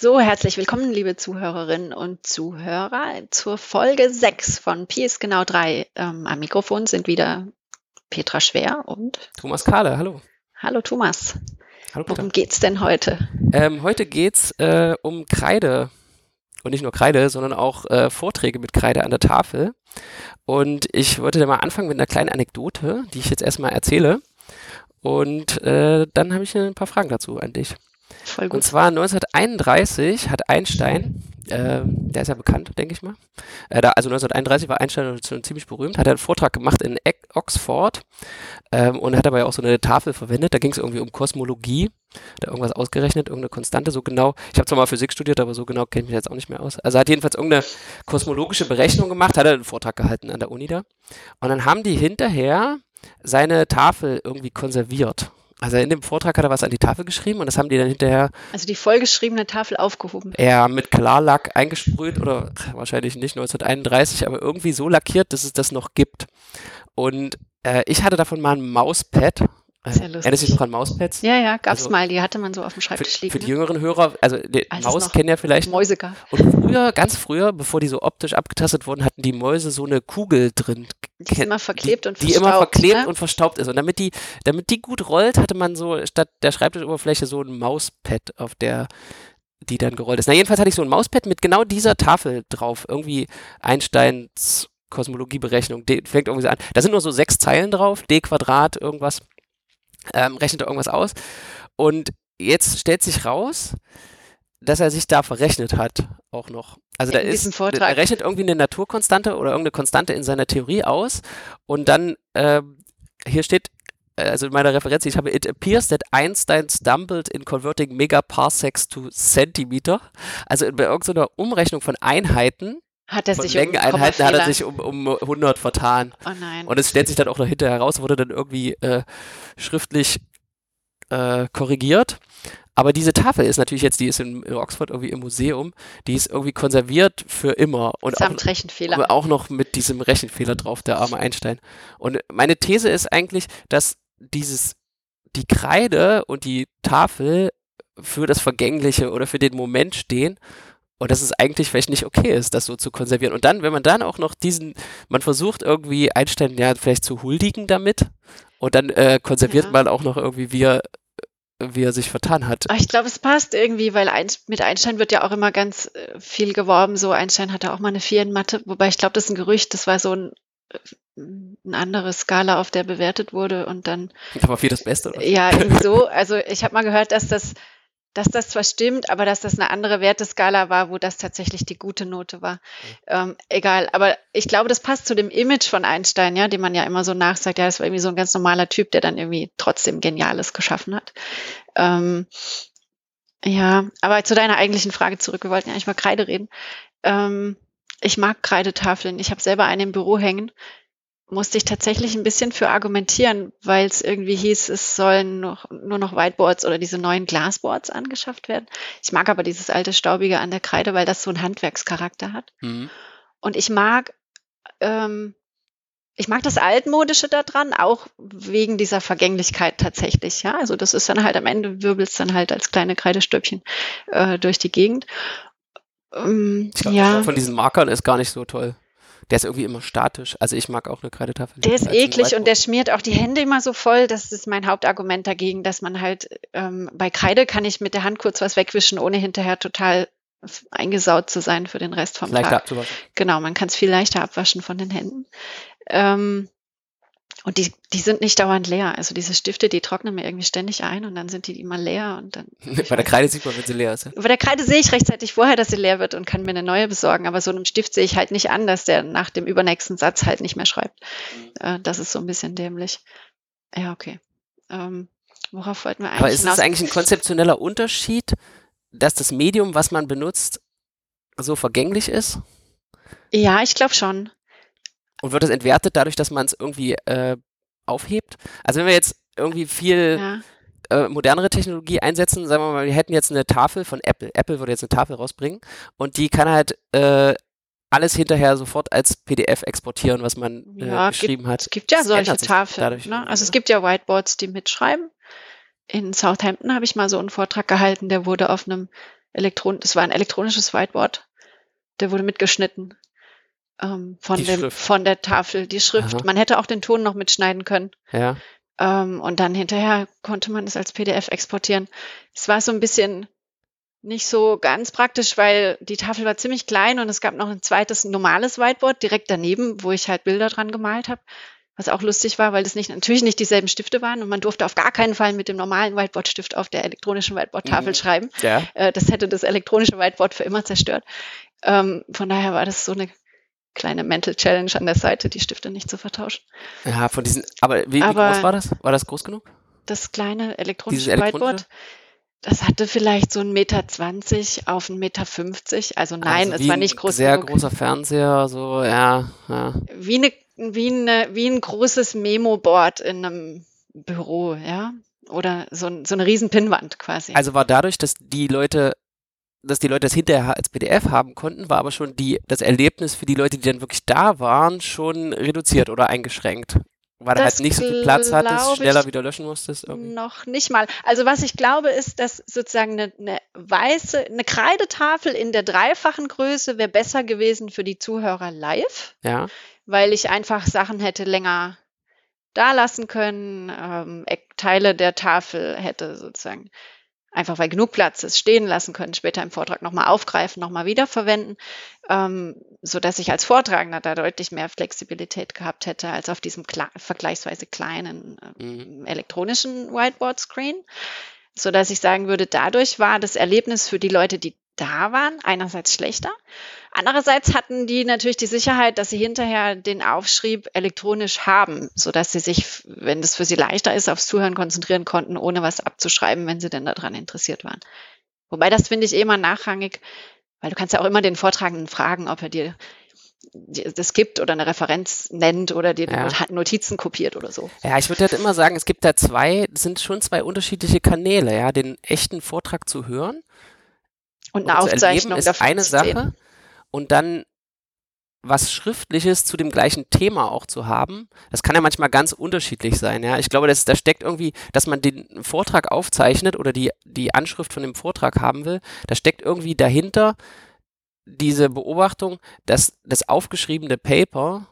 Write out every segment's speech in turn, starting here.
So, herzlich willkommen, liebe Zuhörerinnen und Zuhörer, zur Folge 6 von Pi ist genau 3. Ähm, am Mikrofon sind wieder Petra Schwer und Thomas Kahle, hallo. Hallo Thomas. Hallo Peter. Worum geht's denn heute? Ähm, heute geht's äh, um Kreide. Und nicht nur Kreide, sondern auch äh, Vorträge mit Kreide an der Tafel. Und ich wollte da mal anfangen mit einer kleinen Anekdote, die ich jetzt erstmal erzähle. Und äh, dann habe ich ein paar Fragen dazu an dich. Und zwar 1931 hat Einstein, äh, der ist ja bekannt, denke ich mal, äh, da, also 1931 war Einstein schon ziemlich berühmt, hat er einen Vortrag gemacht in Oxford ähm, und hat dabei auch so eine Tafel verwendet, da ging es irgendwie um Kosmologie, da irgendwas ausgerechnet, irgendeine Konstante, so genau, ich habe zwar mal Physik studiert, aber so genau kenne ich mich jetzt auch nicht mehr aus. Also hat jedenfalls irgendeine kosmologische Berechnung gemacht, hat er einen Vortrag gehalten an der Uni da und dann haben die hinterher seine Tafel irgendwie konserviert. Also in dem Vortrag hat er was an die Tafel geschrieben und das haben die dann hinterher Also die vollgeschriebene Tafel aufgehoben. eher mit Klarlack eingesprüht oder wahrscheinlich nicht 1931, aber irgendwie so lackiert, dass es das noch gibt. Und äh, ich hatte davon mal ein Mauspad. Äh, Sehr lustig. Erinnerst du dich noch an Mauspads? Ja, ja, gab's Also- mal. Die hatte man so auf dem Für, Schreibtisch für liegen. die ne? jüngeren Hörer, also die Als Maus kennen ja vielleicht. Mäuse gab. Und früher, ganz früher, bevor die so optisch abgetastet wurden, hatten die Mäuse so eine Kugel drin. Die ist immer verklebt die, und Die immer verstaubt, verklebt ne? und verstaubt ist. Und damit die, damit die gut rollt, hatte man so statt der Schreibtischoberfläche so ein Mauspad, auf der die dann gerollt ist. Na, jedenfalls hatte ich so ein Mauspad mit genau dieser Tafel drauf. Irgendwie Einsteins Kosmologieberechnung. D, fängt irgendwie so an. Da sind nur so sechs Zeilen drauf, d Quadrat, irgendwas. Ähm, rechnet er irgendwas aus. Und jetzt stellt sich raus, dass er sich da verrechnet hat, auch noch. Also da In ist, er rechnet irgendwie eine Naturkonstante oder irgendeine Konstante in seiner Theorie aus und dann, ähm, hier steht, äh, also in meiner Referenz, ich habe, it appears that Einstein stumbled in converting megaparsecs to Centimeter. Also bei irgendeiner Umrechnung von Einheiten, Hat er von sich um Mengeneinheiten hat er sich um, um 100 vertan. Oh nein. Und es stellt sich dann auch noch hinterher heraus, wurde dann irgendwie äh, schriftlich äh, korrigiert. Aber diese Tafel ist natürlich jetzt, die ist in, in Oxford irgendwie im Museum, die ist irgendwie konserviert für immer. Und auch, Samt Rechenfehler. aber auch noch mit diesem Rechenfehler drauf, der arme Einstein. Und meine These ist eigentlich, dass dieses, die Kreide und die Tafel für das Vergängliche oder für den Moment stehen und dass es eigentlich vielleicht nicht okay ist, das so zu konservieren. Und dann, wenn man dann auch noch diesen, man versucht irgendwie Einstein ja vielleicht zu huldigen damit und dann äh, konserviert Ja. man auch noch irgendwie, wie er, wie er sich vertan hat. Ich glaube, es passt irgendwie, weil Einst- mit Einstein wird ja auch immer ganz äh, viel geworben. So, Einstein hatte auch mal eine 4 in Mathe, wobei ich glaube, das ist ein Gerücht. Das war so ein, äh, eine andere Skala, auf der bewertet wurde. Und dann, Aber viel das Beste. Oder? ja, irgendwie so. Also, ich habe mal gehört, dass das, dass das zwar stimmt, aber dass das eine andere Werteskala war, wo das tatsächlich die gute Note war. Ähm, egal. Aber ich glaube, das passt zu dem Image von Einstein, ja, dem man ja immer so nachsagt, ja, das war irgendwie so ein ganz normaler Typ, der dann irgendwie trotzdem Geniales geschaffen hat. Ähm, ja, aber zu deiner eigentlichen Frage zurück. Wir wollten ja eigentlich mal Kreide reden. Ähm, ich mag Kreidetafeln. Ich habe selber eine im Büro hängen. Musste ich tatsächlich ein bisschen für argumentieren, weil es irgendwie hieß, es sollen noch, nur noch Whiteboards oder diese neuen Glasboards angeschafft werden. Ich mag aber dieses alte Staubige an der Kreide, weil das so einen Handwerkscharakter hat. Mhm. Und ich mag, ähm, ich mag das Altmodische daran, auch wegen dieser Vergänglichkeit tatsächlich. Ja, also das ist dann halt am Ende wirbelt's dann halt als kleine Kreidestöppchen äh, durch die Gegend. Ähm, Ich glaube, ja, von diesen Markern ist gar nicht so toll. Der ist irgendwie immer statisch. Also ich mag auch eine Kreidetafel. der ist lieber als ein eklig und der schmiert auch die Hände immer so voll. Das ist mein Hauptargument dagegen, dass man halt ähm, bei Kreide kann ich mit der Hand kurz was wegwischen, ohne hinterher total eingesaut zu sein für den Rest vom leichter Tag. abzuwaschen. Genau, man kann es viel leichter abwaschen von den Händen. Ähm, und die, die sind nicht dauernd leer. Also diese Stifte, die trocknen mir irgendwie ständig ein und dann sind die immer leer und dann. Bei der Kreide sieht man, wenn sie leer ist. ja. Bei der Kreide sehe ich rechtzeitig vorher, dass sie leer wird und kann mir eine neue besorgen. Aber so einem Stift sehe ich halt nicht an, dass der nach dem übernächsten Satz halt nicht mehr schreibt. Äh, das ist so ein bisschen dämlich. Ja, okay. Ähm, worauf wollten wir eigentlich Aber ist es eigentlich ein konzeptioneller Unterschied, dass das Medium, was man benutzt, so vergänglich ist? Ja, ich glaube schon. Und wird es entwertet dadurch, dass man es irgendwie äh, aufhebt? Also wenn wir jetzt irgendwie viel Ja. äh, modernere Technologie einsetzen, sagen wir mal, wir hätten jetzt eine Tafel von Apple. Apple würde jetzt eine Tafel rausbringen und die kann halt äh, alles hinterher sofort als PDF exportieren, was man äh, Ja, geschrieben hat. Es gibt ja Das solche Tafeln. dadurch ne? Also es gibt ja Whiteboards, die mitschreiben. In Southampton habe ich mal so einen Vortrag gehalten, der wurde auf einem Elektron, das war ein elektronisches Whiteboard. Der wurde mitgeschnitten ähm, von, dem, von der Tafel, die Schrift. Aha. Man hätte auch den Ton noch mitschneiden können. Ja. Ähm, und dann hinterher konnte man es als PDF exportieren. Es war so ein bisschen nicht so ganz praktisch, weil die Tafel war ziemlich klein und es gab noch ein zweites normales Whiteboard direkt daneben, wo ich halt Bilder dran gemalt habe. Was auch lustig war, weil das nicht, natürlich nicht dieselben Stifte waren und man durfte auf gar keinen Fall mit dem normalen Whiteboard-Stift auf der elektronischen Whiteboard-Tafel mhm. schreiben. Ja. Äh, das hätte das elektronische Whiteboard für immer zerstört. Ähm, von daher war das so eine kleine Mental Challenge an der Seite, die Stifte nicht zu vertauschen. Ja, von diesen, aber wie, aber wie groß war das? War das groß genug? Das kleine elektronische? Whiteboard. Das hatte vielleicht so ein Meter zwanzig auf ein Meter fünfzig. Also nein, also es war nicht groß. Sehr genug. großer Fernseher, so ja, ja. Wie eine, wie eine, wie ein großes Memo-Board in einem Büro, ja. Oder so, so eine riesen Pinnwand quasi. Also war dadurch, dass die Leute dass die Leute das hinterher als PDF haben konnten, war aber schon die, das Erlebnis für die Leute, die dann wirklich da waren, schon reduziert oder eingeschränkt. Weil du halt nicht so viel Platz hattest, schneller wieder löschen musstest? Irgendwie. Noch nicht mal. Also was ich glaube, ist, dass sozusagen eine, eine weiße, eine Kreidetafel in der dreifachen Größe wäre besser gewesen für die Zuhörer live. Ja. Weil ich einfach Sachen hätte länger da lassen können, ähm, Teile der Tafel hätte sozusagen einfach weil genug Platz ist, stehen lassen können, später im Vortrag nochmal aufgreifen, nochmal wiederverwenden, ähm, so dass ich als Vortragender da deutlich mehr Flexibilität gehabt hätte als auf diesem vergleichsweise kleinen äh, mhm. elektronischen Whiteboard-Screen, so dass ich sagen würde, dadurch war das Erlebnis für die Leute, die da waren, einerseits schlechter. Andererseits hatten die natürlich die Sicherheit, dass sie hinterher den Aufschrieb elektronisch haben, so dass sie sich, wenn das für sie leichter ist, aufs Zuhören konzentrieren konnten, ohne was abzuschreiben, wenn sie denn daran interessiert waren. Wobei das finde ich eh immer nachrangig, weil du kannst ja auch immer den Vortragenden fragen, ob er dir das gibt oder eine Referenz nennt oder dir ja. Notizen kopiert oder so. Ja, ich würde halt immer sagen, es gibt da zwei, sind schon zwei unterschiedliche Kanäle, ja, den echten Vortrag zu hören und eine Aufzeichnung ist eine Sache und dann was Schriftliches zu dem gleichen Thema auch zu haben, das kann ja manchmal ganz unterschiedlich sein. Ja, ich glaube, das, da steckt irgendwie, dass man den Vortrag aufzeichnet oder die, die Anschrift von dem Vortrag haben will, da steckt irgendwie dahinter diese Beobachtung, dass das aufgeschriebene Paper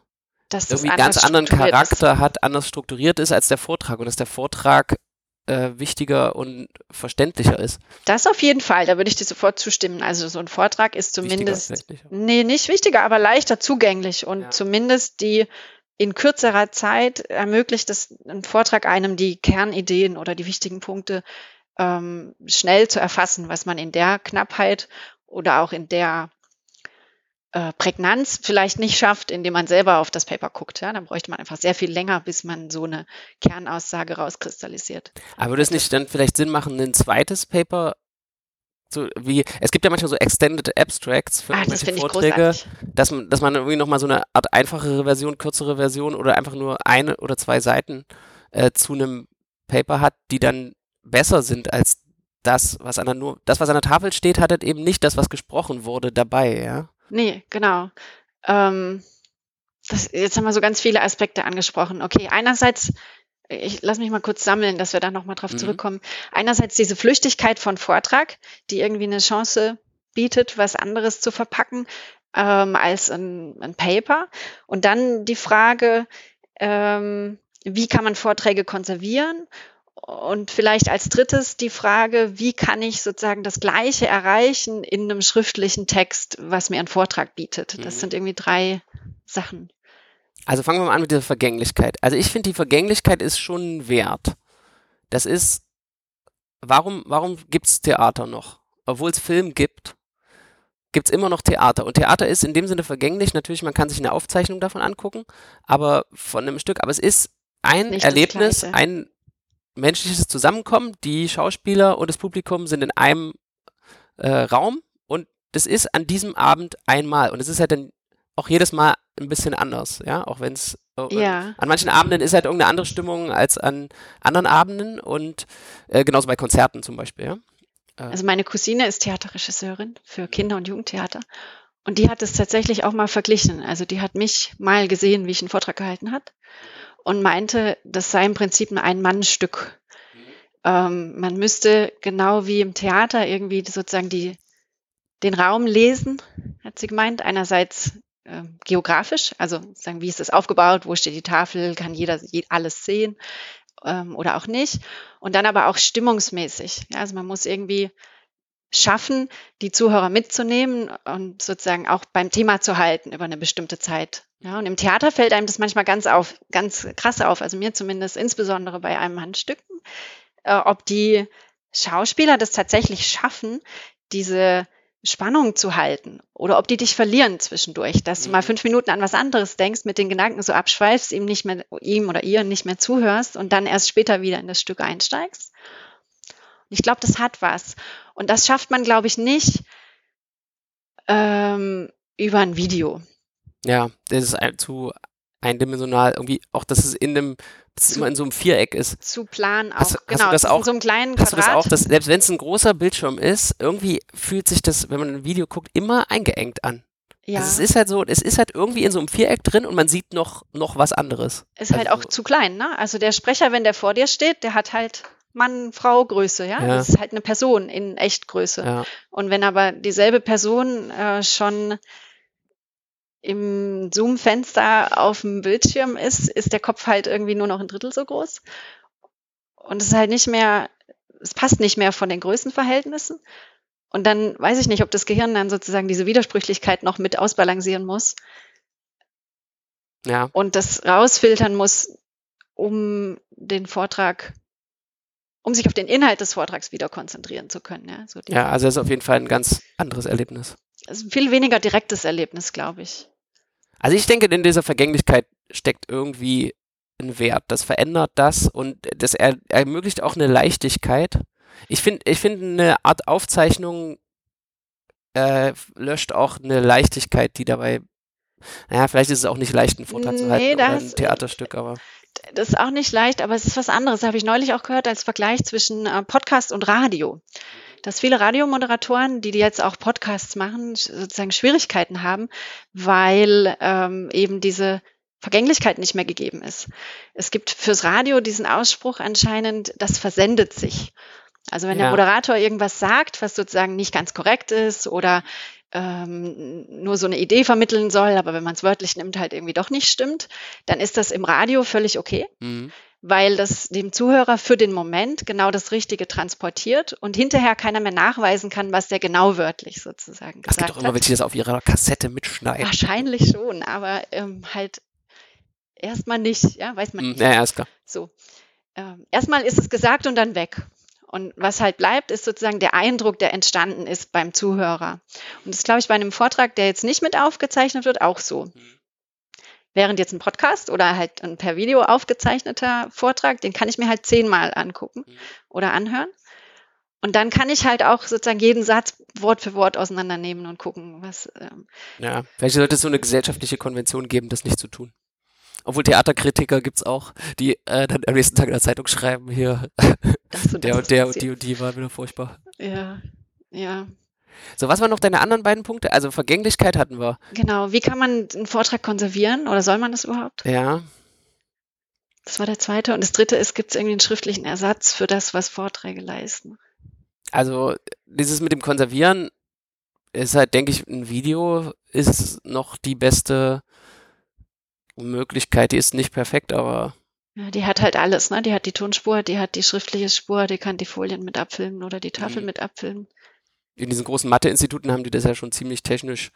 dass irgendwie ganz anderen Charakter ist. hat, anders strukturiert ist als der Vortrag und dass der Vortrag äh, wichtiger und verständlicher ist. Das auf jeden Fall, da würde ich dir sofort zustimmen. Also so ein Vortrag ist zumindest, nee, nicht wichtiger, aber leichter zugänglich und ja. zumindest die in kürzerer Zeit ermöglicht es ein Vortrag einem die Kernideen oder die wichtigen Punkte ähm, schnell zu erfassen, was man in der Knappheit oder auch in der äh, Prägnanz vielleicht nicht schafft, indem man selber auf das Paper guckt. Ja? Dann bräuchte man einfach sehr viel länger, bis man so eine Kernaussage rauskristallisiert. Aber würde es nicht dann vielleicht Sinn machen, ein zweites Paper so wie, es gibt ja manchmal so Extended Abstracts für ah, Vorträge, dass man, dass man irgendwie nochmal so eine Art einfachere Version, kürzere Version oder einfach nur eine oder zwei Seiten äh, zu einem Paper hat, die dann besser sind als das, was an der nur, das, was an der Tafel steht, hat halt eben nicht das, was gesprochen wurde, dabei, ja. Nee, genau. Ähm, das, jetzt haben wir so ganz viele Aspekte angesprochen. Okay, einerseits, ich lass mich mal kurz sammeln, dass wir da nochmal drauf mhm. zurückkommen. Einerseits diese Flüchtigkeit von Vortrag, die irgendwie eine Chance bietet, was anderes zu verpacken ähm, als ein, ein, Paper. Und dann die Frage, ähm, wie kann man Vorträge konservieren und vielleicht als drittes die Frage, wie kann ich sozusagen das Gleiche erreichen in einem schriftlichen Text, was mir ein Vortrag bietet? Das mhm. sind irgendwie drei Sachen. Also fangen wir mal an mit der Vergänglichkeit. Also ich finde, die Vergänglichkeit ist schon wert. Das ist, warum, warum gibt es Theater noch? Obwohl es Film gibt, gibt es immer noch Theater. Und Theater ist in dem Sinne vergänglich. Natürlich, man kann sich eine Aufzeichnung davon angucken, aber von einem Stück. Aber es ist ein Nicht Erlebnis, ein menschliches Zusammenkommen. Die Schauspieler und das Publikum sind in einem äh, Raum und das ist an diesem Abend einmal. Und es ist halt dann auch jedes Mal ein bisschen anders, ja, auch wenn es äh, ja. an manchen Abenden ist halt irgendeine andere Stimmung als an anderen Abenden und äh, genauso bei Konzerten zum Beispiel, ja. Äh. Also meine Cousine ist Theaterregisseurin für Kinder- und Jugendtheater und die hat es tatsächlich auch mal verglichen. Also die hat mich mal gesehen, wie ich einen Vortrag gehalten hat und meinte, das sei im Prinzip ein Ein-Mann-Stück. Ähm, man müsste genau wie im Theater irgendwie sozusagen die, den Raum lesen, hat sie gemeint. Einerseits äh, geografisch, also sagen, wie ist das aufgebaut, wo steht die Tafel, kann jeder alles sehen ähm, oder auch nicht. Und dann aber auch stimmungsmäßig. Ja, also man muss irgendwie schaffen, die Zuhörer mitzunehmen und sozusagen auch beim Thema zu halten über eine bestimmte Zeit. Ja, und im Theater fällt einem das manchmal ganz auf, ganz krass auf, also mir zumindest, insbesondere bei einem Handstücken, äh, ob die Schauspieler das tatsächlich schaffen, diese Spannung zu halten oder ob die dich verlieren zwischendurch, dass du mal mhm. fünf Minuten an was anderes denkst, mit den Gedanken so abschweifst, ihm nicht mehr, ihm oder ihr nicht mehr zuhörst und dann erst später wieder in das Stück einsteigst. Und ich glaube, das hat was. Und das schafft man, glaube ich, nicht ähm, über ein Video. Ja, das ist zu eindimensional. Irgendwie auch, dass es in einem, dass es immer in so einem Viereck ist. Zu plan auch. Hast, genau, hast du das auch, in so einem kleinen Quadrat. Hast du das auch, dass selbst wenn es ein großer Bildschirm ist, irgendwie fühlt sich das, wenn man ein Video guckt, immer eingeengt an. Ja. Also es ist halt so, es ist halt irgendwie in so einem Viereck drin und man sieht noch, noch was anderes. Ist halt also halt auch zu klein, ne? Also der Sprecher, wenn der vor dir steht, der hat halt Mann, Frau Größe, ja? ja. Das ist halt eine Person in Echtgröße. Ja. Und wenn aber dieselbe Person äh, schon im Zoom-Fenster auf dem Bildschirm ist, ist der Kopf halt irgendwie nur noch ein Drittel so groß. Und es ist halt nicht mehr, es passt nicht mehr von den Größenverhältnissen. Und dann weiß ich nicht, ob das Gehirn dann sozusagen diese Widersprüchlichkeit noch mit ausbalancieren muss. Ja. Und das rausfiltern muss, um den Vortrag, um sich auf den Inhalt des Vortrags wieder konzentrieren zu können. Ja, so ja also es ist auf jeden Fall ein ganz anderes Erlebnis. Also ein viel weniger direktes Erlebnis, glaube ich. Also ich denke, in dieser Vergänglichkeit steckt irgendwie ein Wert. Das verändert das und das er ermöglicht auch eine Leichtigkeit. Ich finde, ich finde eine Art Aufzeichnung äh, löscht auch eine Leichtigkeit, die dabei, naja, vielleicht ist es auch nicht leicht, einen Vortrag nee, zu halten oder ein Theaterstück, aber. Das ist auch nicht leicht, aber es ist was anderes. Das habe ich neulich auch gehört als Vergleich zwischen äh, Podcast und Radio dass viele Radiomoderatoren, die, die jetzt auch Podcasts machen, sozusagen Schwierigkeiten haben, weil ähm, eben diese Vergänglichkeit nicht mehr gegeben ist. Es gibt fürs Radio diesen Ausspruch anscheinend, das versendet sich. Also wenn ja. der Moderator irgendwas sagt, was sozusagen nicht ganz korrekt ist oder ähm, nur so eine Idee vermitteln soll, aber wenn man es wörtlich nimmt, halt irgendwie doch nicht stimmt, dann ist das im Radio völlig okay. Mhm weil das dem Zuhörer für den Moment genau das Richtige transportiert und hinterher keiner mehr nachweisen kann, was der genau wörtlich sozusagen gesagt hat. Es gibt doch immer welche, die das auf ihrer Kassette mitschneiden. Wahrscheinlich schon, aber ähm, halt erstmal nicht, ja, weiß man hm, nicht. Ja, ja ist klar. So. Ähm, erstmal ist es gesagt und dann weg. Und was halt bleibt, ist sozusagen der Eindruck, der entstanden ist beim Zuhörer. Und das glaube ich bei einem Vortrag, der jetzt nicht mit aufgezeichnet wird, auch so. Mhm. Während jetzt ein Podcast oder halt ein per Video aufgezeichneter Vortrag, den kann ich mir halt zehnmal angucken mhm. oder anhören. Und dann kann ich halt auch sozusagen jeden Satz Wort für Wort auseinandernehmen und gucken, was. Ähm ja, vielleicht sollte es so eine gesellschaftliche Konvention geben, das nicht zu tun. Obwohl Theaterkritiker gibt es auch, die äh, dann am nächsten Tag in der Zeitung schreiben, hier, der und der und die und die waren wieder furchtbar. Ja, ja. So, was waren noch deine anderen beiden Punkte? Also Vergänglichkeit hatten wir. Genau, wie kann man einen Vortrag konservieren oder soll man das überhaupt? Ja. Das war der zweite. Und das dritte ist, gibt es irgendwie einen schriftlichen Ersatz für das, was Vorträge leisten? Also dieses mit dem Konservieren ist halt, denke ich, ein Video ist noch die beste Möglichkeit. Die ist nicht perfekt, aber ja, die hat halt alles, ne? Die hat die Tonspur, die hat die schriftliche Spur, die kann die Folien mit abfilmen oder die Tafel mhm. mit abfilmen in diesen großen Mathe-Instituten haben die das ja schon ziemlich technisch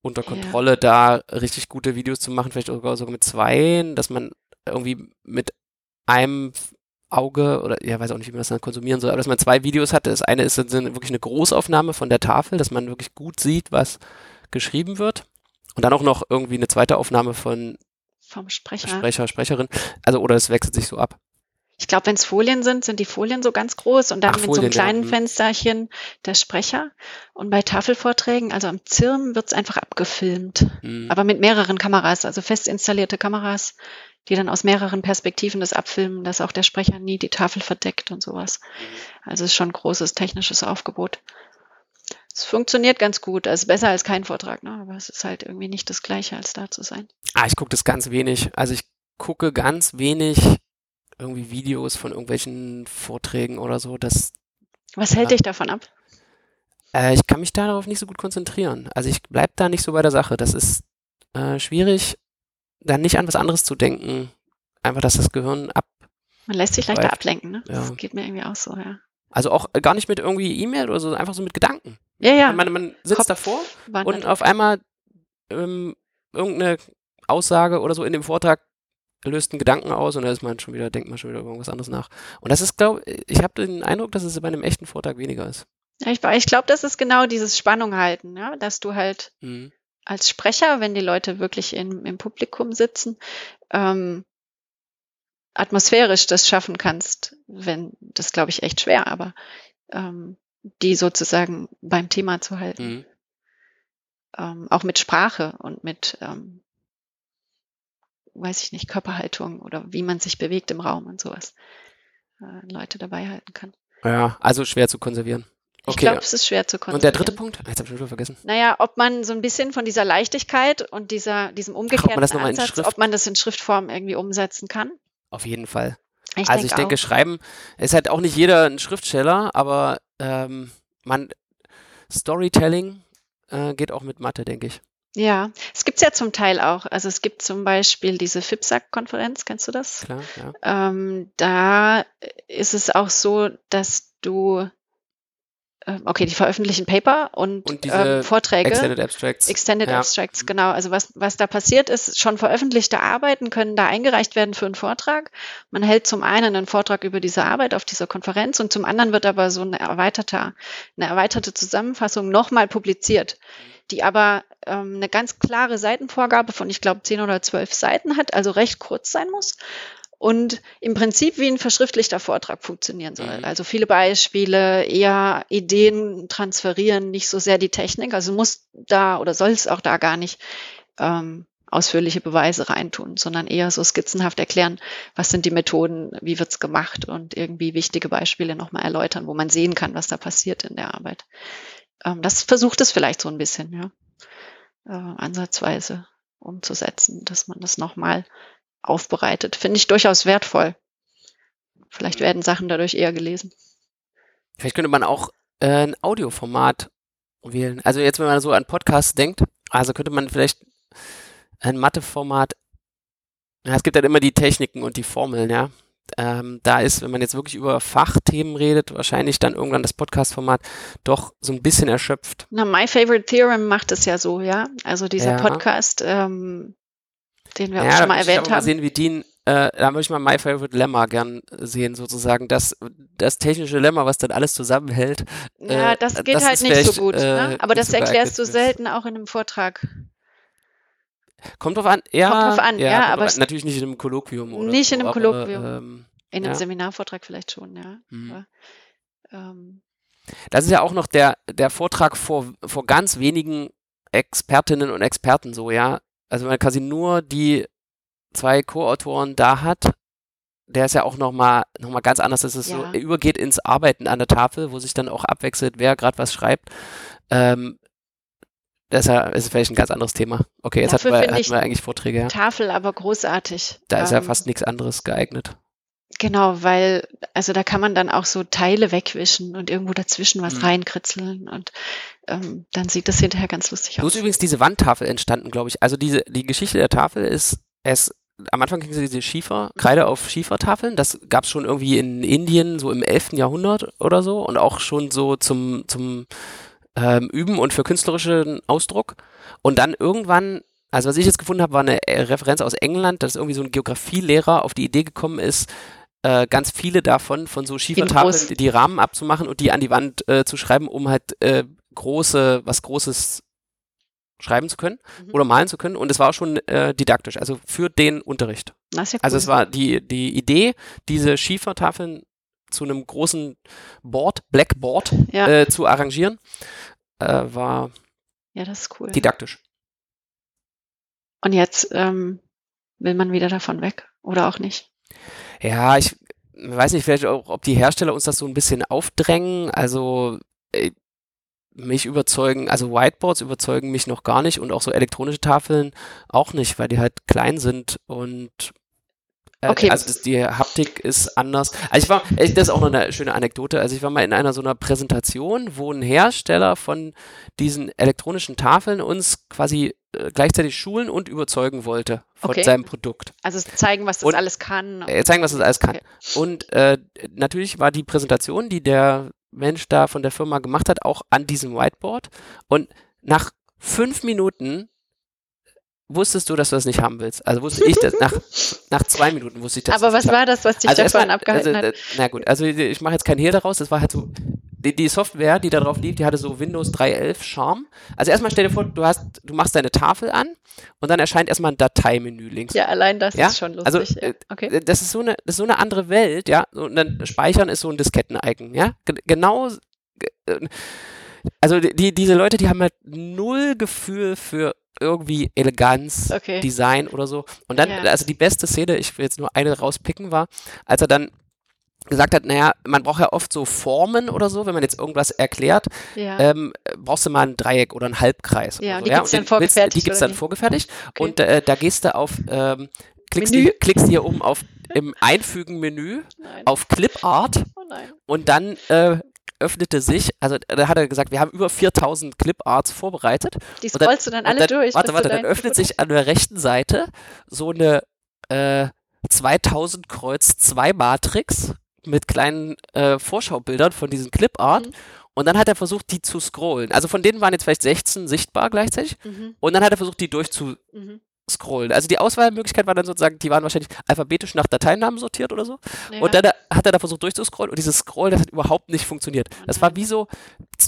unter Kontrolle, ja. da richtig gute Videos zu machen, vielleicht sogar, sogar mit zwei, dass man irgendwie mit einem Auge oder ja, weiß auch nicht, wie man das dann konsumieren soll, aber dass man zwei Videos hat. Das eine ist dann wirklich eine Großaufnahme von der Tafel, dass man wirklich gut sieht, was geschrieben wird. Und dann auch noch irgendwie eine zweite Aufnahme von vom Sprecher. Sprecher, Sprecherin. Also, oder es wechselt sich so ab. Ich glaube, wenn es Folien sind, sind die Folien so ganz groß und dann Ach, mit Folien, so einem kleinen ja. Mhm. Fensterchen der Sprecher. Und bei Tafelvorträgen, also am ZIRM, wird es einfach abgefilmt. Mhm. Aber mit mehreren Kameras, also fest installierte Kameras, die dann aus mehreren Perspektiven das abfilmen, dass auch der Sprecher nie die Tafel verdeckt und sowas. Mhm. Also es ist schon ein großes technisches Aufgebot. Es funktioniert ganz gut, also besser als kein Vortrag, ne? aber es ist halt irgendwie nicht das Gleiche, als da zu sein. Ah, ich gucke das ganz wenig. Also ich gucke ganz wenig irgendwie Videos von irgendwelchen Vorträgen oder so. Das, Was hält ja. dich davon ab? Äh, ich kann mich darauf nicht so gut konzentrieren. Also ich bleibe da nicht so bei der Sache. Das ist äh, schwierig, dann nicht an was anderes zu denken. Einfach, dass das Gehirn ab. Man lässt sich leichter ablenken, ne? Ja. Das geht mir irgendwie auch so, ja. Also auch gar nicht mit irgendwie E-Mail oder so, einfach so mit Gedanken. Ja, ja. Man, man sitzt Kopf davor wandert. und auf einmal ähm, irgendeine Aussage oder so in dem Vortrag löst einen Gedanken aus und dann ist man schon wieder, denkt man schon wieder über irgendwas anderes nach. Und das ist, glaube ich, habe den Eindruck, dass es bei einem echten Vortrag weniger ist. Ja, ich ich glaube, das ist genau dieses Spannung halten, ja? dass du halt Mhm. als Sprecher, wenn die Leute wirklich im, im Publikum sitzen, ähm, atmosphärisch das schaffen kannst, wenn, das glaube ich echt schwer, aber ähm, die sozusagen beim Thema zu halten. Mhm. Ähm, auch mit Sprache und mit, ähm, weiß ich nicht, Körperhaltung oder wie man sich bewegt im Raum und sowas. Äh, Leute dabei halten kann. Ja, also schwer zu konservieren. Ich Okay. glaube, es ist schwer zu konzentrieren. und der dritte Punkt? Jetzt habe ich schon wieder vergessen. Naja, ob man so ein bisschen von dieser Leichtigkeit und dieser, diesem umgekehrten mal in Ansatz, ob man das in Schriftform irgendwie umsetzen kann. Auf jeden Fall. Ich also ich denke, auch. schreiben ist halt auch nicht jeder ein Schriftsteller, aber ähm, man Storytelling äh, geht auch mit Mathe, denke ich. Ja, es gibt's ja zum Teil auch. Also es gibt zum Beispiel diese FIPSAC-Konferenz, kennst du das? Klar, ja. Ähm, da ist es auch so, dass du, ähm, okay, die veröffentlichen Paper und, Und ähm, Vorträge. Extended Abstracts. Extended Ja. Abstracts, genau. Also was, was da passiert ist, schon veröffentlichte Arbeiten können da eingereicht werden für einen Vortrag. Man hält zum einen einen Vortrag über diese Arbeit auf dieser Konferenz und zum anderen wird aber so eine erweiterte, eine erweiterte Zusammenfassung nochmal publiziert, die aber ähm, eine ganz klare Seitenvorgabe von, ich glaube, zehn oder zwölf Seiten hat, also recht kurz sein muss. Und im Prinzip wie ein verschriftlichter Vortrag funktionieren soll. Mhm. Also viele Beispiele, eher Ideen transferieren, nicht so sehr die Technik. Also muss da oder soll es auch da gar nicht ähm, ausführliche Beweise reintun, sondern eher so skizzenhaft erklären, was sind die Methoden, wie wird's gemacht und irgendwie wichtige Beispiele nochmal erläutern, wo man sehen kann, was da passiert in der Arbeit. Ähm, das versucht es vielleicht so ein bisschen, ja, äh, ansatzweise umzusetzen, dass man das nochmal aufbereitet. Finde ich durchaus wertvoll. Vielleicht werden Sachen dadurch eher gelesen. Vielleicht könnte man auch äh, ein Audioformat wählen. Also jetzt, wenn man so an Podcasts denkt, also könnte man vielleicht ein Matheformat, ja, es gibt halt immer die Techniken und die Formeln, ja. Ähm, da ist, wenn man jetzt wirklich über Fachthemen redet, wahrscheinlich dann irgendwann das Podcast-Format doch so ein bisschen erschöpft. Na, My Favorite Theorem macht es ja so, ja. Also dieser Ja. Podcast, ähm, den wir auch ja, schon mal erwähnt aber mal haben. sehen, wie Dean, äh, da würde ich mal My Favorite Lemma gern sehen, sozusagen. Das, das technische Lemma, was dann alles zusammenhält. Ja, äh, das geht das halt nicht so gut. äh, ne? Aber das erklärst du selten auch in einem Vortrag. Kommt drauf an, ja. Kommt drauf an, ja, kommt aber an. natürlich nicht in einem Kolloquium oder Nicht so, in einem aber, Kolloquium. Ähm, In einem Ja. Seminarvortrag vielleicht schon, ja. Mhm. Aber, ähm, das ist ja auch noch der, der Vortrag vor, vor ganz wenigen Expertinnen und Experten so, ja. Also wenn man quasi nur die zwei Co-Autoren da hat, der ist ja auch nochmal noch mal ganz anders, dass es Ja. so übergeht ins Arbeiten an der Tafel, wo sich dann auch abwechselt, wer gerade was schreibt. Ähm, das ist vielleicht ein ganz anderes Thema. Okay, jetzt hatten Dafür wir, finde hatten wir eigentlich Vorträge, ja. Tafel aber großartig. Da ist ja Ähm, fast nichts anderes geeignet. Genau, weil, also da kann man dann auch so Teile wegwischen und irgendwo dazwischen was Mhm. reinkritzeln und ähm, dann sieht das hinterher ganz lustig So ist aus. übrigens diese Wandtafel entstanden, glaube ich. Also diese, die Geschichte der Tafel ist, es, am Anfang ging es diese Schiefer, Kreide auf Schiefertafeln. Das gab es schon irgendwie in Indien, so im 11. Jahrhundert oder so und auch schon so zum, zum ähm, Üben und für künstlerischen Ausdruck. Und dann irgendwann, also was ich jetzt gefunden habe, war eine äh, Referenz aus England, dass irgendwie so ein Geografielehrer auf die Idee gekommen ist, äh, ganz viele davon von so Schiefertafeln die, die Rahmen abzumachen und die an die Wand äh, zu schreiben, um halt äh, große, was Großes schreiben zu können Mhm. oder malen zu können. Und es war auch schon äh, didaktisch, also für den Unterricht. Ja Also cool. es war die, die Idee, diese Schiefertafeln zu einem großen Board, Blackboard, ja, äh, zu arrangieren, äh, war ja, das ist cool. didaktisch. Und jetzt ähm, will man wieder davon weg oder auch nicht. Ja, ich weiß nicht, vielleicht auch, ob die Hersteller uns das so ein bisschen aufdrängen. Also äh, mich überzeugen, also Whiteboards überzeugen mich noch gar nicht und auch so elektronische Tafeln auch nicht, weil die halt klein sind und Okay. Also das, die Haptik ist anders. Also ich war, äh, das ist auch noch eine schöne Anekdote. Also ich war mal in einer so einer Präsentation, wo ein Hersteller von diesen elektronischen Tafeln uns quasi äh, gleichzeitig schulen und überzeugen wollte von Okay. seinem Produkt. Also zeigen, was das Und- alles kann. Äh, zeigen, was das alles kann. Okay. Und äh, natürlich war die Präsentation, die der Mensch da von der Firma gemacht hat, auch an diesem Whiteboard. Und nach fünf Minuten wusstest du, dass du das nicht haben willst. Also wusste ich das, nach, nach zwei Minuten wusste ich das. Aber was war das, was dich also davon abgehalten also, hat? äh, Na gut, also ich mache jetzt kein Hehl daraus, das war halt so, die, die Software, die da drauf lief, die hatte so Windows 3.11 Charme. Also erstmal stell dir vor, du hast, du machst deine Tafel an und dann erscheint erstmal ein Dateimenü links. Ja, allein das Ja, ist schon also, lustig. ja. äh, Okay. Das ist so eine, das ist so eine andere Welt, ja. Und dann Speichern ist so ein Disketten-Icon, ja. Ge- Genau, ge- äh, also die, diese Leute, die haben halt null Gefühl für irgendwie Eleganz, Okay. Design oder so. Und dann, Ja. also die beste Szene, ich will jetzt nur eine rauspicken, war, als er dann gesagt hat, naja, man braucht ja oft so Formen oder so, wenn man jetzt irgendwas erklärt, Ja. ähm, brauchst du mal ein Dreieck oder ein Halbkreis. Ja, und die gibt's dann den willst- vorgefertigt, Die gibt es dann vorgefertigt Okay. und äh, da gehst du auf, ähm, klickst, Menü. die, klickst hier oben auf im Einfügen-Menü auf Clipart oh und dann äh, öffnete sich, also da hat er gesagt, wir haben über 4000 Cliparts vorbereitet. Die Und dann- scrollst du dann alle dann, durch. Warte, warte, dann öffnet sich an der rechten Seite so eine äh, 2000 Kreuz 2 Matrix mit kleinen äh, Vorschaubildern von diesen Clipart. Mhm. Und dann hat er versucht, die zu scrollen. Also von denen waren jetzt vielleicht 16 sichtbar gleichzeitig. Mhm. Und dann hat er versucht, die durchzuscrollen. Mhm. Also die Auswahlmöglichkeit war dann sozusagen, die waren wahrscheinlich alphabetisch nach Dateinamen sortiert oder so. Ja. Und dann hat er da versucht durchzuscrollen und dieses Scrollen, das hat überhaupt nicht funktioniert. Das war wie so,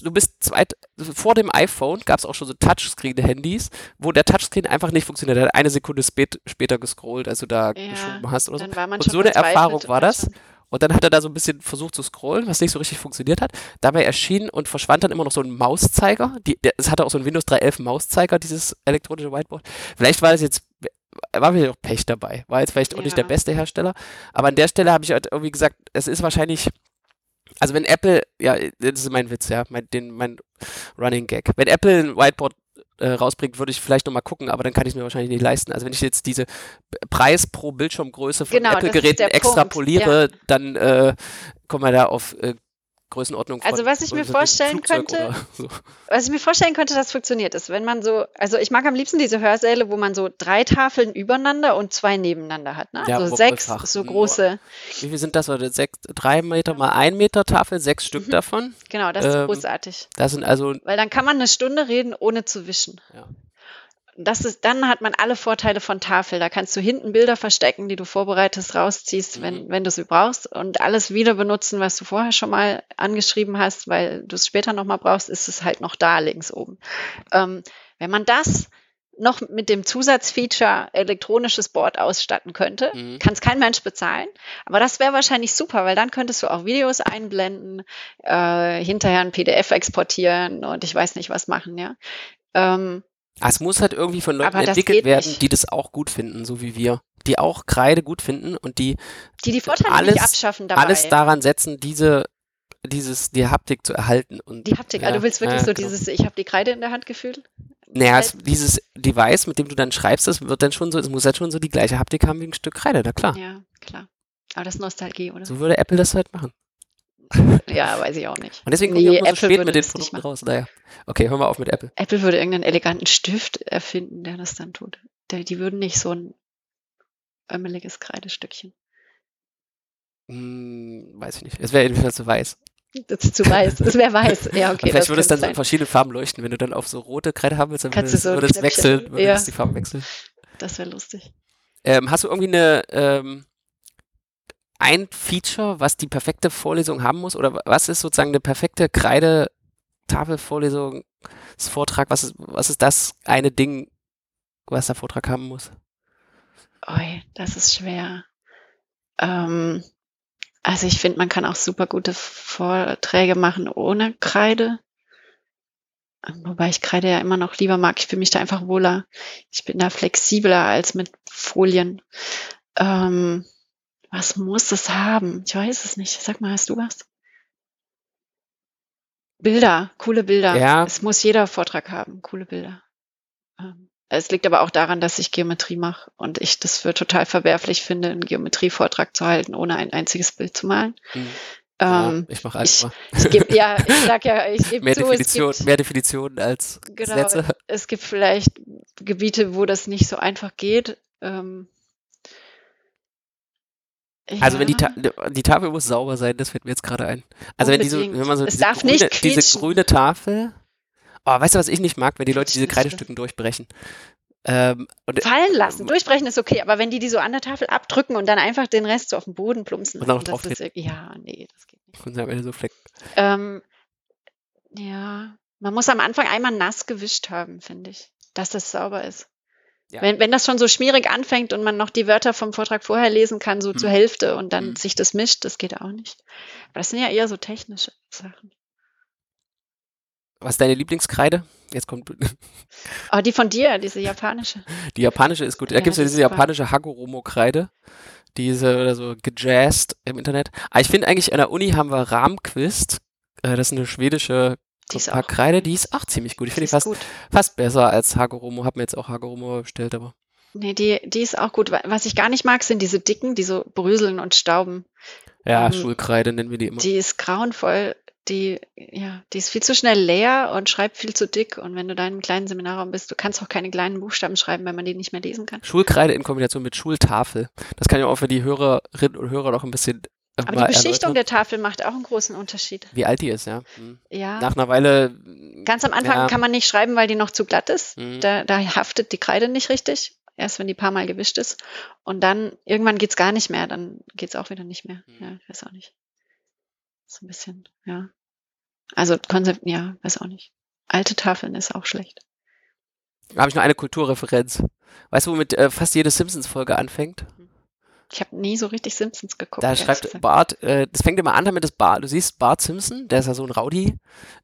du bist zweit, vor dem iPhone gab es auch schon so Touchscreen-Handys, wo der Touchscreen einfach nicht funktioniert. Er hat eine Sekunde spät, später gescrollt, als du da Ja, geschoben hast oder so. Und so eine Erfahrung war das. schon- Und dann hat er da so ein bisschen versucht zu scrollen, was nicht so richtig funktioniert hat. Dabei erschien und verschwand dann immer noch so ein Mauszeiger. Die, der, es hatte auch so ein Windows 3.11 Mauszeiger, dieses elektronische Whiteboard. Vielleicht war das jetzt, war vielleicht auch Pech dabei. War jetzt vielleicht auch nicht Ja. der beste Hersteller. Aber an der Stelle habe ich halt irgendwie gesagt, es ist wahrscheinlich, also wenn Apple, ja, das ist mein Witz, ja, mein, den, mein Running Gag. Wenn Apple ein Whiteboard äh, rausbringt, würde ich vielleicht nochmal gucken, aber dann kann ich es mir wahrscheinlich nicht leisten. Also wenn ich jetzt diese Preis pro Bildschirmgröße von Genau, Apple-Geräten extrapoliere, dann äh, kommen wir da auf äh, Größenordnung von Also was ich mir vorstellen könnte- So. Was ich mir vorstellen könnte, das funktioniert, ist, wenn man so, also ich mag am liebsten diese Hörsäle, wo man so drei Tafeln übereinander und zwei nebeneinander hat, ne? Ja, so wo- sechs, Wollfach. so große. Wie viel sind das? Sechs, drei Meter mal ein Meter Tafel, sechs Stück Mhm. davon. Genau, das ist Ähm, großartig. Das sind also, Weil dann kann man eine Stunde reden, ohne zu wischen. Ja. Das ist, dann hat man alle Vorteile von Tafel. Da kannst du hinten Bilder verstecken, die du vorbereitest, rausziehst, wenn, Mhm. wenn du sie brauchst und alles wieder benutzen, was du vorher schon mal angeschrieben hast, weil du es später nochmal brauchst, ist es halt noch da links oben. Ähm, wenn man das noch mit dem Zusatzfeature elektronisches Board ausstatten könnte, Mhm. kann es kein Mensch bezahlen. Aber das wäre wahrscheinlich super, weil dann könntest du auch Videos einblenden, äh, hinterher ein PDF exportieren und ich weiß nicht was machen, ja. Ähm, es muss halt irgendwie von Leuten Aber entwickelt werden, nicht. die das auch gut finden, so wie wir. Die auch Kreide gut finden und die die die Vorteile Alles- nicht abschaffen dabei. alles daran setzen, diese, dieses, die Haptik zu erhalten. Und, die Haptik, ja, also du willst wirklich ja, so genau. dieses, ich habe die Kreide in der Hand gefühlt. Naja, es, dieses Device, mit dem du dann schreibst, das wird dann schon so, es muss halt schon so die gleiche Haptik haben wie ein Stück Kreide, na klar. Ja, klar. Aber das ist Nostalgie, oder? So würde Apple das halt machen. Ja, weiß ich auch nicht. Und deswegen Nee, kommen wir so spät mit den Produkten raus. Naja. Okay, hören wir auf mit Apple. Apple würde irgendeinen eleganten Stift erfinden, der das dann tut. Der, die würden nicht so ein ömmeliges Kreidestückchen. Hm, weiß ich nicht. Es wäre jedenfalls zu weiß. Das ist zu weiß. Es wäre weiß. Ja, okay. Vielleicht würde es dann könnte in verschiedenen Farben leuchten. Wenn du dann auf so rote Kreide haben willst, dann würde Kannst du so würde es wechseln, würde ja. es die Farben wechseln. sein. Das wäre lustig. Ähm, hast du irgendwie eine ähm, ein Feature, was die perfekte Vorlesung haben muss? Oder was ist sozusagen eine perfekte Kreide-Tafelvorlesung, Vortrag? Was ist, was ist das eine Ding, was der Vortrag haben muss? Oi, das ist schwer. Ähm, also ich finde, man kann auch super gute Vorträge machen ohne Kreide. Wobei ich Kreide ja immer noch lieber mag. Ich fühle mich da einfach wohler. Ich bin da flexibler als mit Folien. Ähm, was muss es haben? Ich weiß es nicht. Sag mal, hast du was? Bilder, coole Bilder. Ja. Es muss jeder Vortrag haben, coole Bilder. Ähm, Es liegt aber auch daran, dass ich Geometrie mache und ich das für total verwerflich finde, einen Geometrievortrag zu halten, ohne ein einziges Bild zu malen. Hm. Ähm, ja, ich mache einfach. Ich, ich geb, ja, ich sag ja, ich gebe mehr, zu, Definition, gibt, mehr Definitionen als genau, Sätze. es gibt vielleicht Gebiete, wo das nicht so einfach geht. Ähm, Also wenn die. Ta die Tafel muss sauber sein, das fällt mir jetzt gerade ein. Also wenn, diese, wenn man so Es diese, darf grüne, diese grüne Tafel, oh, weißt du, was ich nicht mag, wenn die Leute diese. Kreidestücken durchbrechen. Ähm, und, fallen lassen. Durchbrechen ist okay, aber wenn die die so an der Tafel abdrücken und dann einfach den Rest so auf den Boden plumpsen, Und dann noch das ist, ja, nee, das geht nicht. und am Ende so Flecken. Ähm, ja, man muss am Anfang einmal nass gewischt haben, finde ich, dass das sauber ist. Ja. Wenn, wenn das schon so schmierig anfängt und man noch die Wörter vom Vortrag vorher lesen kann, so zur Hm. Hälfte und dann Hm. sich das mischt, das geht auch nicht. Aber das sind ja eher so technische Sachen. Was ist deine Lieblingskreide? Jetzt kommt Oh, die von dir, diese japanische. die japanische ist gut. Da Ja, gibt es ja diese japanische Hagoromo-Kreide. Diese oder so gejazzt im Internet. Aber ich finde eigentlich an der Uni haben wir Rahmquist. Äh, das ist eine schwedische Die ist auch Kreide, die ist auch ziemlich gut. Ich finde die fast, gut. fast besser als Hagoromo. Hab mir jetzt auch Hagoromo bestellt, aber. Nee, die, die ist auch gut. Wa- Was ich gar nicht mag, sind diese dicken, die so bröseln und stauben. Ja, Ähm, Schulkreide nennen wir die immer. Die ist grauenvoll. Die, ja, die ist viel zu schnell leer und schreibt viel zu dick. Und wenn du da in einem kleinen Seminarraum bist, du kannst auch keine kleinen Buchstaben schreiben, wenn man die nicht mehr lesen kann. Schulkreide in Kombination mit Schultafel. Das kann ja auch für die Hörerinnen und Hörer noch ein bisschen Aber die Beschichtung der Tafel macht auch einen großen Unterschied. wie alt die ist, ja. Hm. Ja. Nach einer Weile. Ganz am Anfang ja, kann man nicht schreiben, weil die noch zu glatt ist. Mhm. Da, da haftet die Kreide nicht richtig. Erst wenn die paar Mal gewischt ist. Und dann irgendwann geht's gar nicht mehr. Dann geht's auch wieder nicht mehr. Mhm. Ja, weiß auch nicht. So ein bisschen, ja. Also Konzept, ja, weiß auch nicht. Alte Tafeln ist auch schlecht. Da habe ich noch eine Kulturreferenz. Weißt du, womit äh, fast jede Simpsons-Folge anfängt? Ich habe nie so richtig Simpsons geguckt. Da schreibt gesagt. Bart, äh, das fängt immer an damit, dass Bart, du siehst Bart Simpson, der ist ja so ein Rowdy,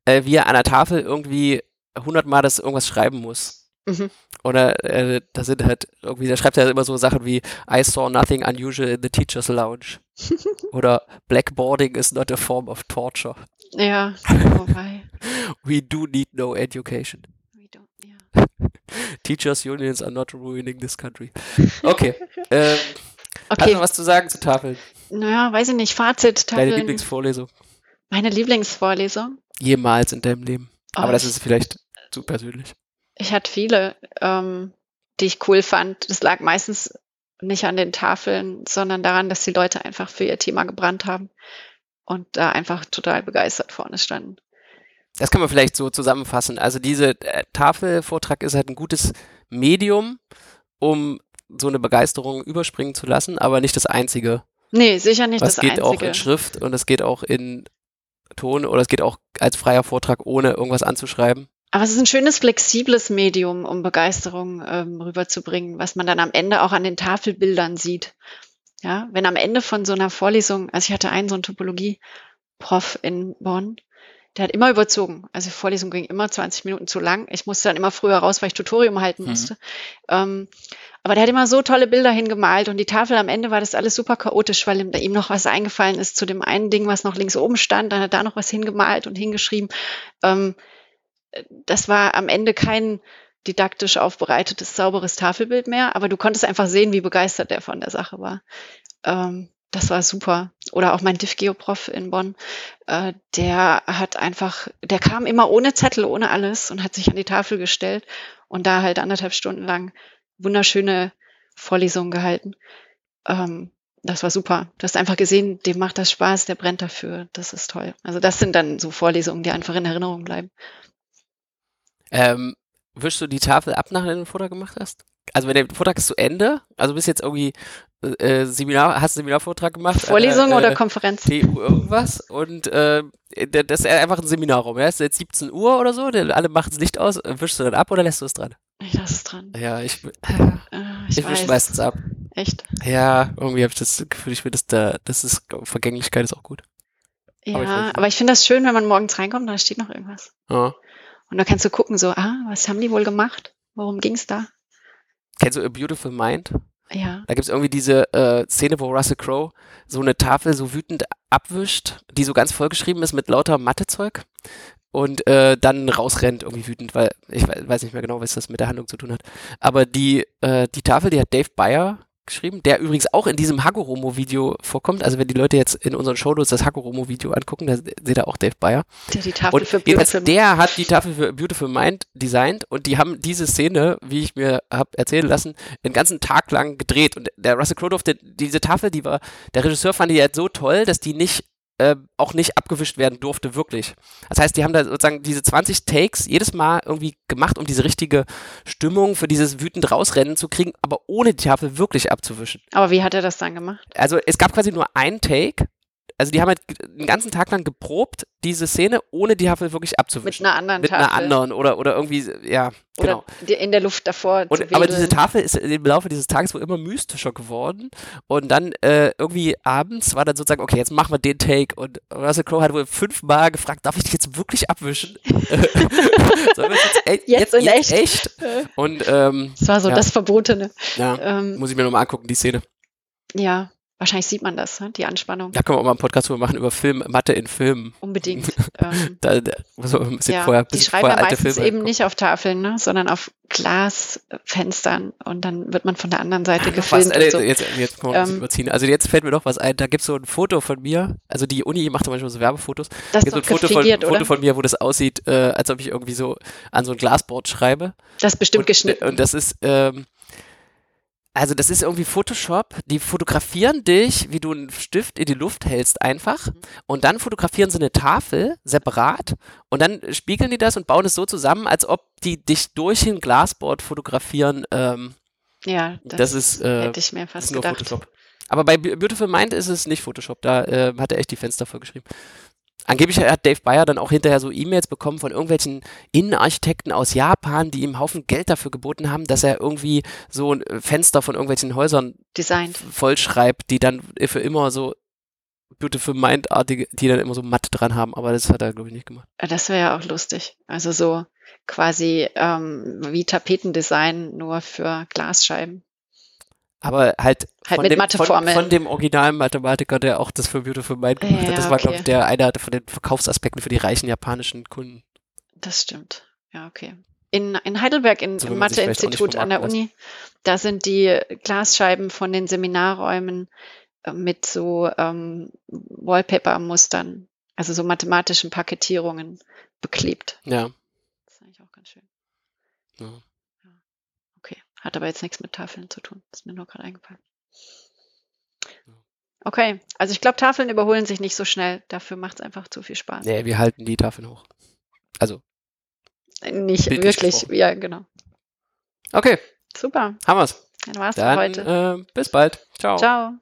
äh, wie er an der Tafel irgendwie hundertmal das irgendwas schreiben muss. Mhm. Oder äh, da sind halt irgendwie, da schreibt er immer so Sachen wie I saw nothing unusual in the teacher's lounge. Oder Blackboarding is not a form of torture. Ja, wobei. We do need no education. we don't- ja. Teachers unions are not ruining this country. Okay. ähm, Hast du Okay, was zu sagen zu Tafeln? naja, weiß ich nicht. Fazit. Deine Tafeln. Lieblingsvorlesung? Meine Lieblingsvorlesung. Jemals in deinem Leben. Oh, Aber das ist vielleicht zu persönlich. Ich hatte viele, ähm, die ich cool fand. Das lag meistens nicht an den Tafeln, sondern daran, dass die Leute einfach für ihr Thema gebrannt haben und da einfach total begeistert vorne standen. Das kann man vielleicht so zusammenfassen. Also diese äh, Tafelvortrag ist halt ein gutes Medium, um so eine Begeisterung überspringen zu lassen, aber nicht das einzige. Nee, sicher nicht Was das geht auch Einzige. in Schrift und es geht auch in Ton oder es geht auch als freier Vortrag, ohne irgendwas anzuschreiben. Aber es ist ein schönes, flexibles Medium, um Begeisterung ähm, rüberzubringen, was man dann am Ende auch an den Tafelbildern sieht. Ja, wenn am Ende von so einer Vorlesung, also ich hatte einen so einen Topologie-Prof in Bonn, der hat immer überzogen. Also die Vorlesung ging immer 20 Minuten zu lang. Ich musste dann immer früher raus, weil ich Tutorium halten Mhm. musste. Ähm, aber der hat immer so tolle Bilder hingemalt und die Tafel am Ende war das alles super chaotisch, weil ihm, noch was eingefallen ist zu dem einen Ding, was noch links oben stand. Dann hat er da noch was hingemalt und hingeschrieben. Ähm, das war am Ende kein didaktisch aufbereitetes, sauberes Tafelbild mehr, aber du konntest einfach sehen, wie begeistert der von der Sache war. Ähm, das war super. Oder auch mein Diff-Geo-Prof in Bonn, äh, der hat einfach, der kam immer ohne Zettel, ohne alles und hat sich an die Tafel gestellt und da halt anderthalb Stunden lang wunderschöne Vorlesungen gehalten. Ähm, das war super. Du hast einfach gesehen, dem macht das Spaß, der brennt dafür. Das ist toll. Also das sind dann so Vorlesungen, die einfach in Erinnerung bleiben. Ähm, wischst du die Tafel ab, nachdem du den Vortrag gemacht hast? Also wenn der Vortrag ist zu Ende, also bist jetzt irgendwie äh, Seminar, hast einen Seminarvortrag gemacht? Vorlesung äh, oder äh, Konferenz? TU irgendwas und äh, das ist einfach ein Seminarraum, ja? Es ist jetzt 17 Uhr oder so, alle machen das Licht aus, äh, wischst du dann ab oder lässt du es dran? Ich lasse es dran. Ja, ich, Äh, ich ich wische meistens ab. Echt? Ja, irgendwie habe ich das Gefühl, ich finde, das, da, das ist, Vergänglichkeit ist auch gut. Ja, Aber ich aber ich finde das schön, wenn man morgens reinkommt, da steht noch irgendwas. Ja. Und da kannst du gucken, so, ah, was haben die wohl gemacht? Worum ging's da? Kennst du A Beautiful Mind? Ja. Da gibt es irgendwie diese äh, Szene, wo Russell Crowe so eine Tafel so wütend abwischt, die so ganz vollgeschrieben ist mit lauter Mathezeug. und äh, dann rausrennt, irgendwie wütend, weil ich weiß nicht mehr genau, was das mit der Handlung zu tun hat. Aber die, äh, die Tafel, die hat Dave Bayer geschrieben, der übrigens auch in diesem Hagoromo-Video vorkommt. Also wenn die Leute jetzt in unseren Shownotes das Hagoromo-Video angucken, da seht ihr auch Dave Bayer. Der die Tafel und für Beautiful Der hat die Tafel für Beautiful Mind designt und die haben diese Szene, wie ich mir habe erzählen lassen, den ganzen Tag lang gedreht. Und der Russell Crowe, diese Tafel, die war, der Regisseur fand die jetzt so toll, dass die nicht äh, auch nicht abgewischt werden durfte, wirklich. Das heißt, die haben da sozusagen diese 20 Takes jedes Mal irgendwie gemacht, um diese richtige Stimmung für dieses wütend rausrennen zu kriegen, aber ohne die Tafel wirklich abzuwischen. Aber wie hat er das dann gemacht? Also es gab quasi nur einen Take also die haben halt den ganzen Tag lang geprobt, diese Szene, ohne die Tafel wirklich abzuwischen. Mit einer anderen Mit Tafel. einer anderen oder, oder irgendwie, ja, genau. Oder in der Luft davor und, Aber diese Tafel ist im Laufe dieses Tages wohl immer mystischer geworden und dann äh, irgendwie abends war dann sozusagen, okay, jetzt machen wir den Take und Russell Crowe hat wohl fünfmal gefragt, darf ich dich jetzt wirklich abwischen? Sollen wir jetzt, e Jetzt in echt? echt? Und ähm, Das war so ja. das Verbotene. ja, Ähm, muss ich mir nochmal angucken, die Szene. ja, wahrscheinlich sieht man das, ne? die Anspannung. Da können wir auch mal einen Podcast drüber machen, über Film, Mathe in Filmen. Unbedingt. ähm, Da, da man ein bisschen ja, vorher, die bisschen schreiben vorher ja meistens Filme eben nicht auf Tafeln, ne? sondern auf Glasfenstern und dann wird man von der anderen Seite Was, gefilmt. äh, und so. jetzt, jetzt können wir Ähm, überziehen. Also jetzt fällt mir noch was ein. Da gibt es so ein Foto von mir. Also die Uni macht manchmal so Werbefotos. Das Da ist gibt so doch ein Foto von, Foto von mir, wo das aussieht, äh, als ob ich irgendwie so an so ein Glasboard schreibe. Das ist bestimmt und, geschnitten. Und das ist, ähm, also das ist irgendwie Photoshop. Die fotografieren dich, wie du einen Stift in die Luft hältst einfach. Mhm. Und dann fotografieren sie eine Tafel separat. Und dann spiegeln die das und bauen es so zusammen, als ob die dich durch ein Glasboard fotografieren. Ähm, ja, das ist, äh, hätte ich mir das fast nur gedacht. Photoshop. Aber bei Be- Beautiful Mind ist es nicht Photoshop. Da äh, hat er echt die Fenster vorgeschrieben. Angeblich hat Dave Bayer dann auch hinterher so E-Mails bekommen von irgendwelchen Innenarchitekten aus Japan, die ihm einen Haufen Geld dafür geboten haben, dass er irgendwie so ein Fenster von irgendwelchen Häusern Designt. vollschreibt, die dann für immer so Beautiful Mind-artige, die dann immer so matt dran haben. Aber das hat er, glaube ich, nicht gemacht. Äh, Das wäre ja auch lustig. Also so quasi ähm, wie Tapetendesign nur für Glasscheiben. Aber halt, Halt von, mit dem, von, von dem originalen Mathematiker, der auch das für Beautiful Mind gemacht Ja, hat. Das war, glaube ich, der einer von den Verkaufsaspekten für die reichen japanischen Kunden. Das stimmt. Ja, okay. In, in Heidelberg, in, So, im Matheinstitut an der Uni, da sind die Glasscheiben von den Seminarräumen äh, mit so ähm, Wallpaper-Mustern, also so mathematischen Paketierungen beklebt. Ja. Das ist eigentlich auch ganz schön. ja. Hat aber jetzt nichts mit Tafeln zu tun. Ist mir nur gerade eingefallen. Okay, also ich glaube, Tafeln überholen sich nicht so schnell. Dafür macht es einfach zu viel Spaß. Nee, wir halten die Tafeln hoch. Also, Nicht Bildlich wirklich. gesprochen. Ja, genau. okay, Super. haben wir's. Dann war's für Dann heute. äh, bis bald. Ciao. Ciao.